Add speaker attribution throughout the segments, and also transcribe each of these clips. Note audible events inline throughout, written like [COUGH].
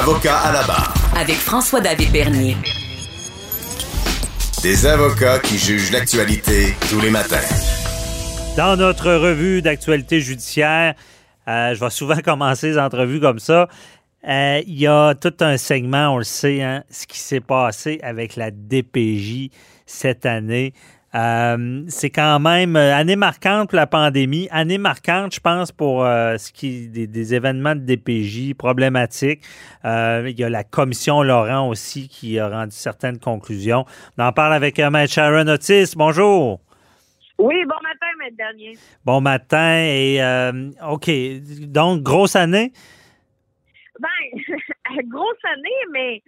Speaker 1: Avocat à la barre.
Speaker 2: Avec François-David Bernier.
Speaker 1: Des avocats qui jugent l'actualité tous les matins.
Speaker 3: Dans notre revue d'actualité judiciaire, euh, je vais souvent [LAUGHS] commencer les entrevues comme ça. Euh, Il y a tout un segment, on le sait, hein, ce qui s'est passé avec la DPJ cette année. Euh, c'est quand même euh, année marquante pour la pandémie, année marquante, je pense, pour euh, ce qui des, des, événements de DPJ problématiques. Euh, il y a la commission Laurent aussi qui a rendu certaines conclusions. On en parle avec Maître Sharon Otis. Bonjour.
Speaker 4: Oui, bon matin, Maître Dernier.
Speaker 3: Bon matin et OK. Donc, grosse année?
Speaker 4: Ben, [LAUGHS] grosse année, mais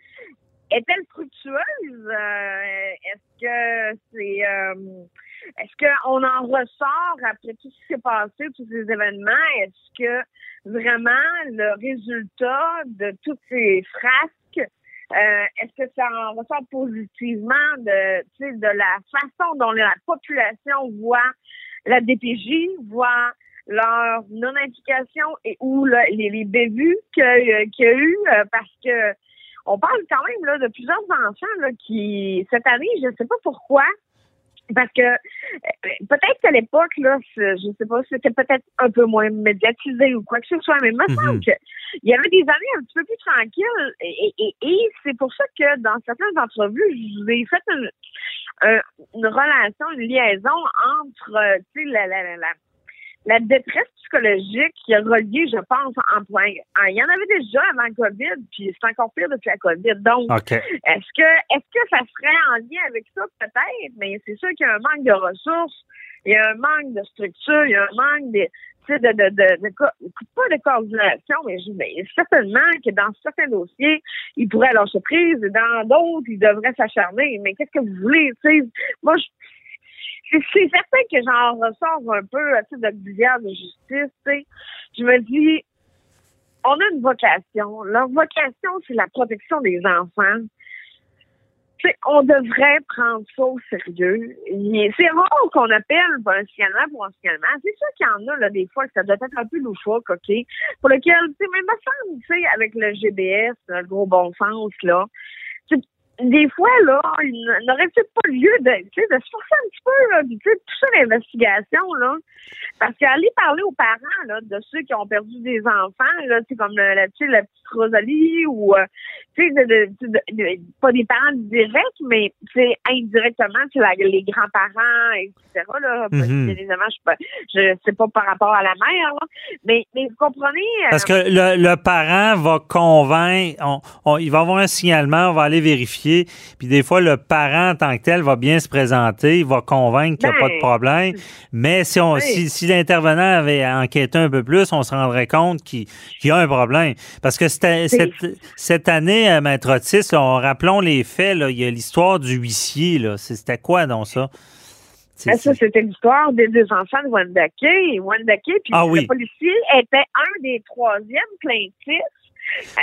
Speaker 4: est-elle fructueuse? Euh, est-ce que c'est euh, est-ce qu'on en ressort après tout ce qui s'est passé, tous ces événements? Est-ce que vraiment le résultat de toutes ces frasques, euh, est-ce que ça en ressort positivement de, de la façon dont la population voit la DPJ, voit leur non-implication et ou les, les bévues qu'il y a eu parce que on parle quand même là, de plusieurs enfants là, qui, cette année, je ne sais pas pourquoi, parce que peut-être qu'à l'époque, là, je sais pas, c'était peut-être un peu moins médiatisé ou quoi que ce soit, mais il me semble qu'il y avait des années un petit peu plus tranquilles et, et, et c'est pour ça que dans certaines entrevues, je vous ai fait une, une relation, une liaison entre, tu sais, la, la, la, la détresse psychologique qui a relié, je pense, en point. Il y en avait déjà avant le COVID, puis c'est encore pire depuis la COVID. Donc, est-ce que est-ce que ça serait en lien avec ça? Peut-être, mais c'est sûr qu'il y a un manque de ressources, il y a un manque de structure, il y a un manque de de, de, de, de, pas de coordination, mais, mais certainement que dans certains dossiers, il pourrait lâcher prise, et dans d'autres, il devrait s'acharner. Mais qu'est-ce que vous voulez? sais? Moi, je c'est certain que j'en ressors un peu à titre d'auxiliaire de justice. Je me dis, on a une vocation. Leur vocation, c'est la protection des enfants. On devrait prendre ça au sérieux. C'est rare qu'on appelle un signalement pour un signalement. C'est sûr qu'il y en a là, des fois que ça doit être un peu loufoque, OK? Pour lequel, tu sais, même me tu sais, avec le GBS, le gros bon sens, là, des fois, là, il n'aurait peut-être pas lieu de, de se forcer un petit peu, là, tu sais, tout ça, l'investigation, là. Parce qu'aller parler aux parents, là, de ceux qui ont perdu des enfants, là, tu sais, comme la, petite Rosalie ou, euh, tu sais, de, de, pas des parents directs, mais, tu sais, indirectement, tu sais, les grands-parents, etc., là. Mm-hmm. Évidemment, je, je sais pas par rapport à la mère, là. Mais, mais vous comprenez?
Speaker 3: Euh, Parce que le, le parent va convaincre, on, il va avoir un signalement, on va aller vérifier puis des fois, le parent en tant que tel va bien se présenter, il va convaincre qu'il n'y a pas de ben, problème. Mais si, on, si, l'intervenant avait enquêté un peu plus, on se rendrait compte qu'il y a un problème. Parce que cette, cette, année, euh, Maître Otis, rappelons les faits, là, il y a l'histoire du huissier. C'était quoi donc ça?
Speaker 4: Ben, ça, c'était l'histoire des deux enfants de Wendake. Wendake, puis ah le policier était un des troisièmes plaintifs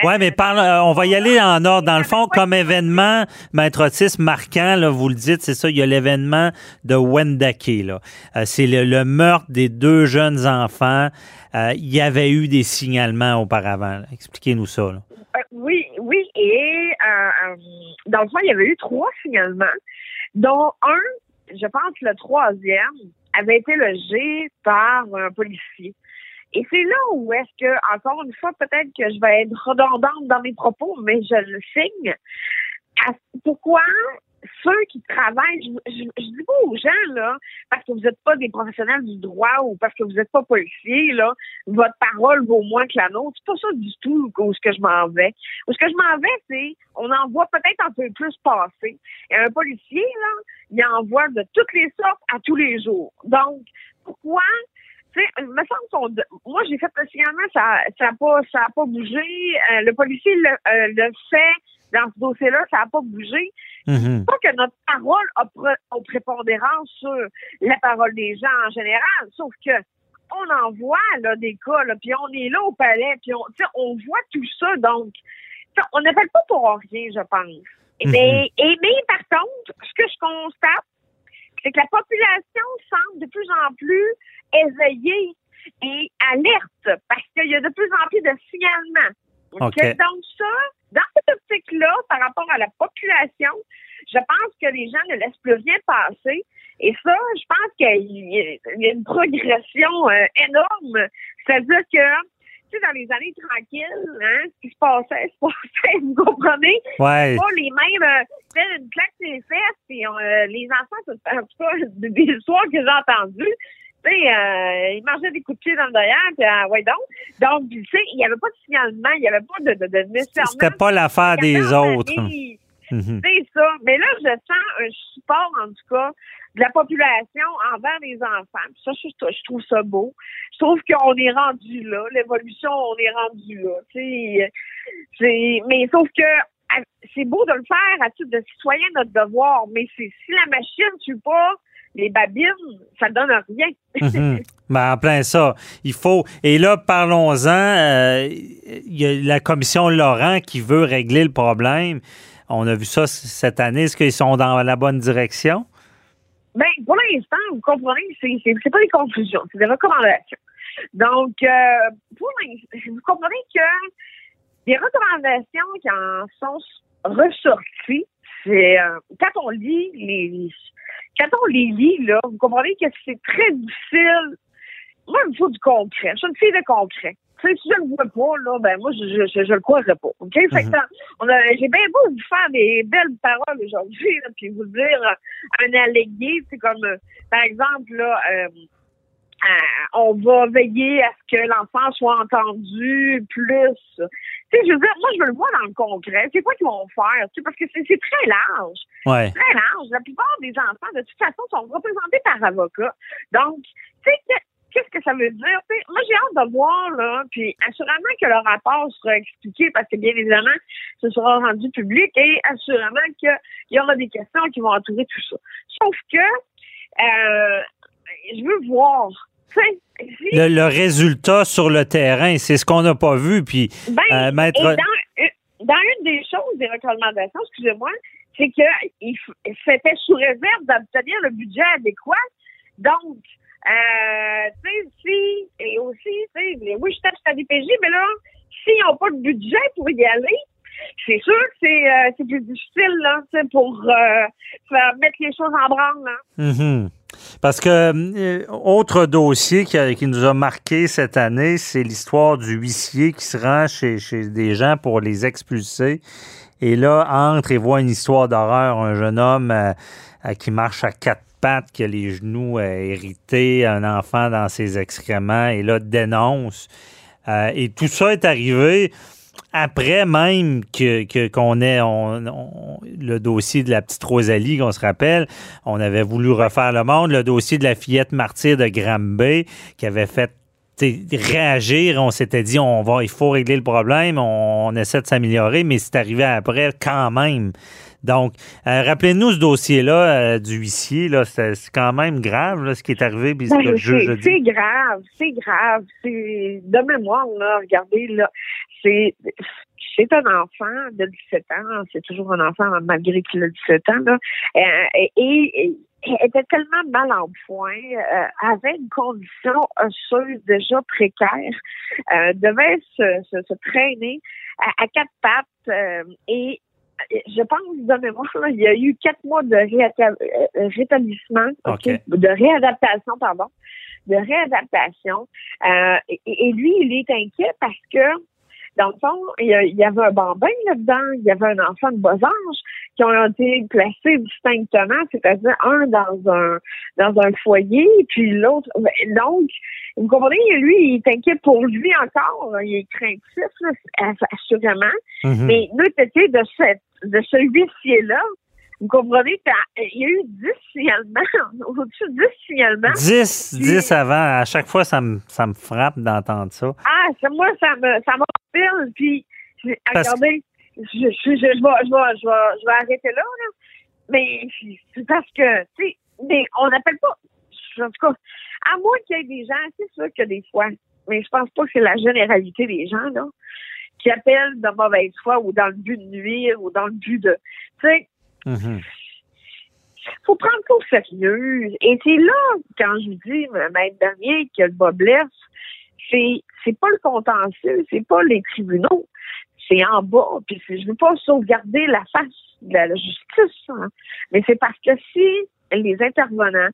Speaker 3: oui, mais parle, euh, on va y aller en ordre. Dans le fond, comme événement, Maître Otis, marquant, là, vous le dites, c'est ça, il y a l'événement de Wendake. Euh, c'est le, meurtre des deux jeunes enfants. Euh, il y avait eu des signalements auparavant. Expliquez-nous ça.
Speaker 4: oui, oui. Et dans le fond, il y avait eu trois signalements, dont un, je pense le troisième, avait été logé par un policier. Et c'est là où est-ce que, encore une fois, peut-être que je vais être redondante dans mes propos, mais je le signe. pourquoi ceux qui travaillent, je, dis pas aux gens, là, parce que vous n'êtes pas des professionnels du droit ou parce que vous n'êtes pas policier, là, votre parole vaut moins que la nôtre. C'est pas ça du tout où ce que je m'en vais. Où ce que je m'en vais, c'est, on en voit peut-être un peu plus passer. Et un policier, là, il en voit de toutes les sortes à tous les jours. Donc, pourquoi tu sais, me semble moi j'ai fait le signalement, ça ça a pas ça a pas bougé. Euh, le policier le, euh, le, fait dans ce dossier-là, ça a pas bougé. Mm Pas que notre parole a, a prépondérance sur la parole des gens en général, sauf que on en voit là des cas, là, puis on est là au palais, puis on, on voit tout ça, donc on n'appelle pas pour rien, je pense. Mm mais, et, mais par contre, ce que je constate, c'est que la population semble de plus en plus éveillée et alerte parce qu'il y a de plus en plus de signalements. Donc ça, rapport à la population, je pense que les gens ne laissent plus rien passer. Et ça, je pense qu'il y a une progression euh, énorme. C'est-à-dire que dans les années tranquilles, hein, ce qui se passait, [LAUGHS] se passait, vous comprenez?
Speaker 3: Ouais.
Speaker 4: Pas les mêmes, euh, une claque les fesses, et euh, les enfants, en tout cas, [LAUGHS] des histoires que j'ai entendues, tu sais, euh, ils mangeaient des coups de pied dans le derrière, puis euh, ouais donc. Donc, tu sais, il n'y avait pas de signalement, il n'y avait pas de, de, de nécessairement...
Speaker 3: C'était pas l'affaire des autres.
Speaker 4: Mhm. C'est ça. Mais là, je sens un support, en tout cas, de la population envers les enfants. ça, je, je, trouve ça beau. Je trouve qu'on est rendu là. L'évolution, on est rendu là. Mais sauf que c'est beau de le faire à titre de citoyen, notre devoir. Mais c'est si la machine ne tue pas les babines, ça donne rien. [LAUGHS]
Speaker 3: Ben, en plein ça. Il faut. Et là, parlons-en. Euh, il y a la commission Laurent qui veut régler le problème. On a vu ça cette année. Est-ce qu'ils sont dans la bonne direction?
Speaker 4: Bien, pour l'instant, vous comprenez, c'est, pas des conclusions, c'est des recommandations. Donc, euh, pour vous comprenez que les recommandations qui en sont ressorties, c'est euh, quand on lit les quand on les lit, là, vous comprenez que c'est très difficile. Moi, il me faut du concret. Je suis une fille de concret si je le vois pas, là, ben moi, je, je, je, le croirais pas. OK? Fait que mhm. j'ai bien beau vous faire des belles paroles aujourd'hui, puis vous dire euh, un allégué, c'est comme, euh, par exemple, là, euh, on va veiller à ce que l'enfant soit entendu plus. Tu sais, je veux dire, moi, je veux le voir dans le concret. C'est quoi qu'ils vont faire? Tu sais, parce que c'est très large.
Speaker 3: Ouais.
Speaker 4: Très large. La plupart des enfants, de toute façon, sont représentés par avocat. Donc, tu sais, qu'est-ce que ça veut dire? moi, j'ai hâte de voir, là, puis assurément que le rapport sera expliqué parce que, bien évidemment, ce sera rendu public et assurément qu'il y aura des questions qui vont entourer tout ça. Sauf que, euh, je veux voir.
Speaker 3: Le, le, résultat sur le terrain, c'est ce qu'on n'a pas vu. Puis,
Speaker 4: ben, euh, mettre... et dans, dans, une des choses des recommandations, excusez-moi, c'est qu'il c'était sous réserve d'obtenir le budget adéquat. Donc, euh, tu sais, si, et aussi, tu sais, oui, je tape sur la DPJ, mais là, s'ils n'ont pas de budget pour y aller, c'est sûr que c'est euh, plus difficile, là, pour euh, faire mettre les choses en branle, là.
Speaker 3: Mm-hmm. Parce que euh, autre dossier qui, nous a marqué cette année, c'est l'histoire du huissier qui se rend chez, des gens pour les expulser. Et là, entre et voit une histoire d'horreur, un jeune homme qui marche à quatre qui a les genoux euh, hérités, un enfant dans ses excréments, et là, dénonce. Euh, et tout ça est arrivé après même que qu'on ait le dossier de la petite Rosalie, qu'on se rappelle, on avait voulu refaire le monde, le dossier de la fillette martyre de Granby, qui avait fait réagir. On s'était dit, on va, il faut régler le problème, on, on essaie de s'améliorer, mais c'est arrivé après quand même. Donc, euh, rappelez-nous ce dossier-là euh, du huissier. Là, c'est, quand même grave ce qui est arrivé.
Speaker 4: Ben, c'est, grave, c'est grave. C'est de mémoire, là, regardez, là, c'est c'est un enfant de 17 ans, c'est toujours un enfant malgré qu'il a 17 ans, là, euh, et, était tellement mal en point, avait une condition osseuse déjà précaire, devait se, traîner à, quatre pattes et je pense de mémoire, il y a eu quatre mois de euh, rétablissement, de réadaptation, pardon, de réadaptation. Euh, et, lui, il est inquiet parce que, dans le fond, il y, avait un bambin là-dedans, il y avait un enfant de bas âge qui ont été placés distinctement, c'est-à-dire un dans un dans un foyer, puis l'autre. Ben, donc, vous comprenez, lui, il est inquiet pour lui encore. Il est craintif, assurément. Mm-hmm. Mais nous, c'était de cette de ce huissier-là, vous comprenez qu'il y a eu 10 signalements, [LAUGHS] au-dessus de 10 signalements.
Speaker 3: 10, 10 avant. À chaque fois, ça me, ça me frappe d'entendre ça.
Speaker 4: Ah, moi, ça me, ça m'empile. Puis, regardez, je, je, je, vais, je, vais, je, vais, je vais arrêter là, là. Mais c'est parce que, tu sais, mais on n'appelle pas, en tout cas, à moins qu'il y ait des gens, c'est sûr que des fois, mais je pense pas que c'est la généralité des gens, là qui appellent de mauvaise foi ou dans le but de nuire ou dans le but de. Tu sais,
Speaker 3: mm-hmm.
Speaker 4: faut prendre ça au sérieux. Et c'est là, quand je dis, maître dernier, que le bas blesse, c'est, c'est pas le contentieux, c'est pas les tribunaux, c'est en bas. Puis je veux pas sauvegarder la face de la justice, hein. mais c'est parce que si les intervenants,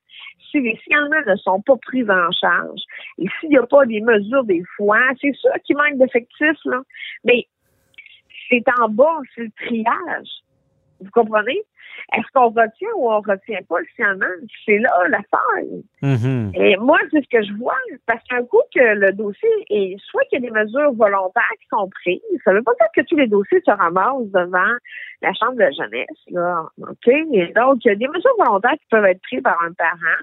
Speaker 4: si les signalements ne sont pas pris en charge, et s'il n'y a pas des mesures des fois, c'est sûr qu'il manque d'effectifs, là. Mais c'est en bas, c'est le triage. Vous comprenez? Est-ce qu'on retient ou on retient pas le signalement? C'est là la faille.
Speaker 3: Mhm.
Speaker 4: Et moi, c'est ce que je vois, parce qu'un coup que le dossier est, soit qu'il y a des mesures volontaires qui sont prises, ça veut pas dire que tous les dossiers se ramassent devant la Chambre de jeunesse, là. OK? Et donc, il y a des mesures volontaires qui peuvent être prises par un parent.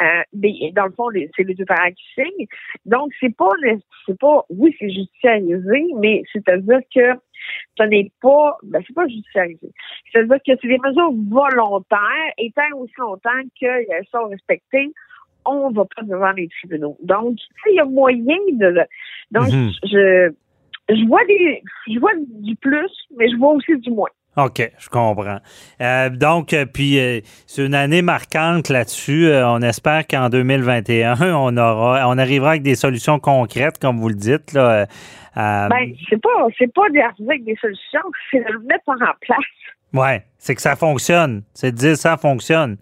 Speaker 4: Euh, mais dans le fond, c'est les deux parents qui signent. Donc, c'est pas, c'est pas, oui, c'est judiciarisé, mais c'est-à-dire que ce n'est pas, ben, c'est pas judiciarisé. C'est-à-dire que c'est des mesures volontaires et tant aussi longtemps qu'elles sont respectées, on va pas devant les tribunaux. Donc, il y a moyen de le, donc,
Speaker 3: Mhm.
Speaker 4: je, je vois des, je vois du plus, mais je vois aussi du moins.
Speaker 3: OK, je comprends. Euh, donc, euh, puis euh, c'est une année marquante là-dessus. Euh, on espère qu'en 2021, [LAUGHS] on aura, on arrivera avec des solutions concrètes, comme vous le dites. Là, euh,
Speaker 4: Ben, c'est pas, c'est pas d'arriver avec des solutions, c'est de le mettre en place.
Speaker 3: ouais, c'est que ça fonctionne. C'est de dire ça fonctionne.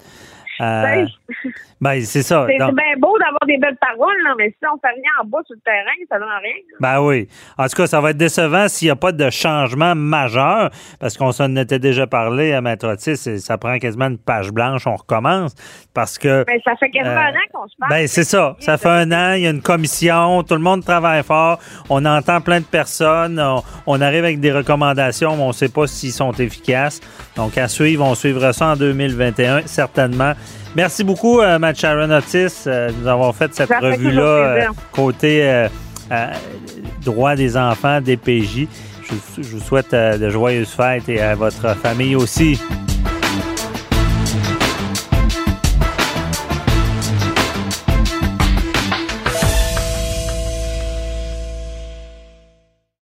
Speaker 3: Euh,
Speaker 4: Ben, [LAUGHS]
Speaker 3: ben, c'est ça.
Speaker 4: c'est
Speaker 3: Donc-
Speaker 4: bien beau d'avoir des belles paroles, là, mais si on fait rien en bas sur le terrain, ça donne rien.
Speaker 3: Ben oui. En tout cas, ça va être décevant s'il n'y a pas de changement majeur, parce qu'on s'en était déjà parlé à Maître Otis, et ça prend quasiment une page blanche, on recommence, parce que...
Speaker 4: Ben, ça fait quasiment
Speaker 3: Euh,
Speaker 4: un an qu'on se parle.
Speaker 3: Ben, c'est ça. Ça fait un an, il y a une commission, tout le monde travaille fort, on entend plein de personnes, on, on arrive avec des recommandations, mais on ne sait pas s'ils sont efficaces. Donc, à suivre, on suivra ça en 2021, certainement. Merci beaucoup, euh, Matt Sharon Otis, euh, de nous avoir fait cette revue-là euh, côté euh, droit des enfants, DPJ. Je, je vous souhaite de joyeuses fêtes et à votre famille aussi.